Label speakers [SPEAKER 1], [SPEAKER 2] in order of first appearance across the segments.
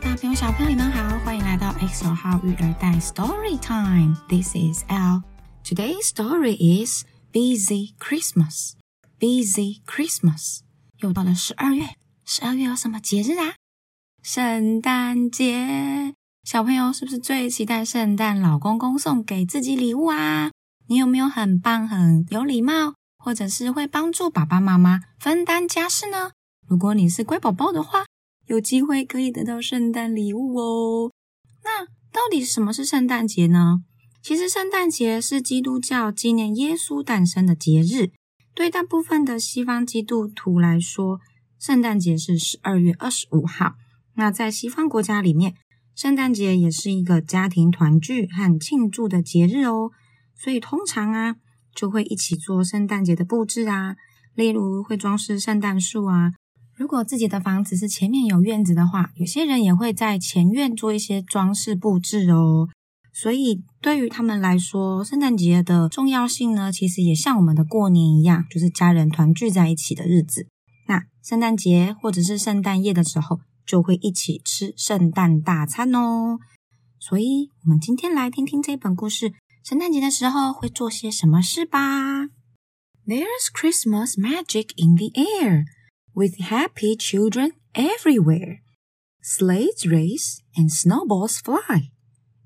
[SPEAKER 1] 大朋友、小朋友，你们好，欢迎来到 XL 号育儿袋 Story Time。This is L. Today's story is Busy Christmas. Busy Christmas. 又到了十二月，十二月有什么节日啊？圣诞节。小朋友是不是最期待圣诞老公公送给自己礼物啊？你有没有很棒、很有礼貌，或者是会帮助爸爸妈妈分担家事呢？如果你是乖宝宝的话，有机会可以得到圣诞礼物哦。那到底什么是圣诞节呢？其实圣诞节是基督教纪念耶稣诞生的节日。对大部分的西方基督徒来说，圣诞节是十二月二十五号。那在西方国家里面，圣诞节也是一个家庭团聚和庆祝的节日哦。所以通常啊，就会一起做圣诞节的布置啊，例如会装饰圣诞树啊。如果自己的房子是前面有院子的话，有些人也会在前院做一些装饰布置哦。所以对于他们来说，圣诞节的重要性呢，其实也像我们的过年一样，就是家人团聚在一起的日子。那圣诞节或者是圣诞夜的时候，就会一起吃圣诞大餐哦。所以，我们今天来听听这本故事，圣诞节的时候会做些什么事吧。There's Christmas magic in the air. With happy children everywhere. Sleds race and snowballs fly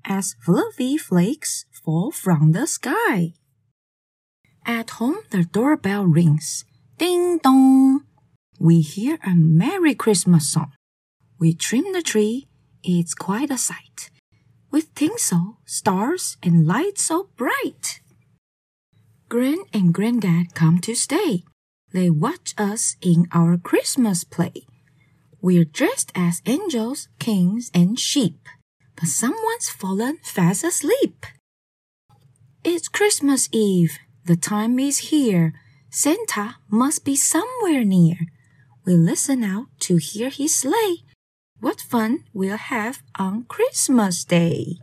[SPEAKER 1] as fluffy flakes fall from the sky. At home, the doorbell rings. Ding dong! We hear a Merry Christmas song. We trim the tree. It's quite a sight. With tinsel, stars, and lights so bright. Gran and Granddad come to stay. They watch us in our Christmas play. We're dressed as angels, kings, and sheep, but someone's fallen fast asleep. It's Christmas Eve. The time is here. Santa must be somewhere near. We listen out to hear his sleigh. What fun we'll have on Christmas Day!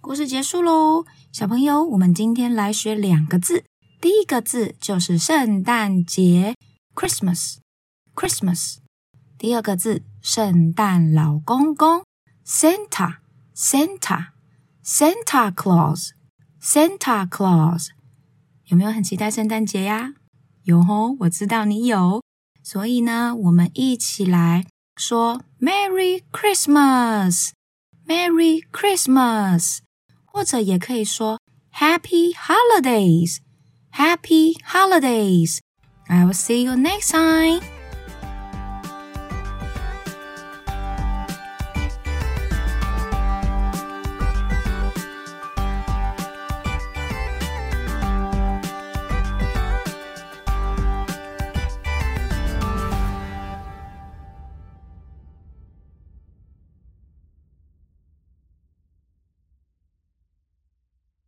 [SPEAKER 1] 故事结束喽，小朋友，我们今天来学两个字。 第一个字就是圣诞节，Christmas，Christmas。第二个字圣诞老公公，Santa，Santa，Santa Claus，Santa Claus。有没有很期待圣诞节呀？有哦，我知道你有。所以呢，我们一起来说 Merry Christmas，Merry Christmas，或者也可以说 Happy Holidays。Happy holidays! I will see you next time.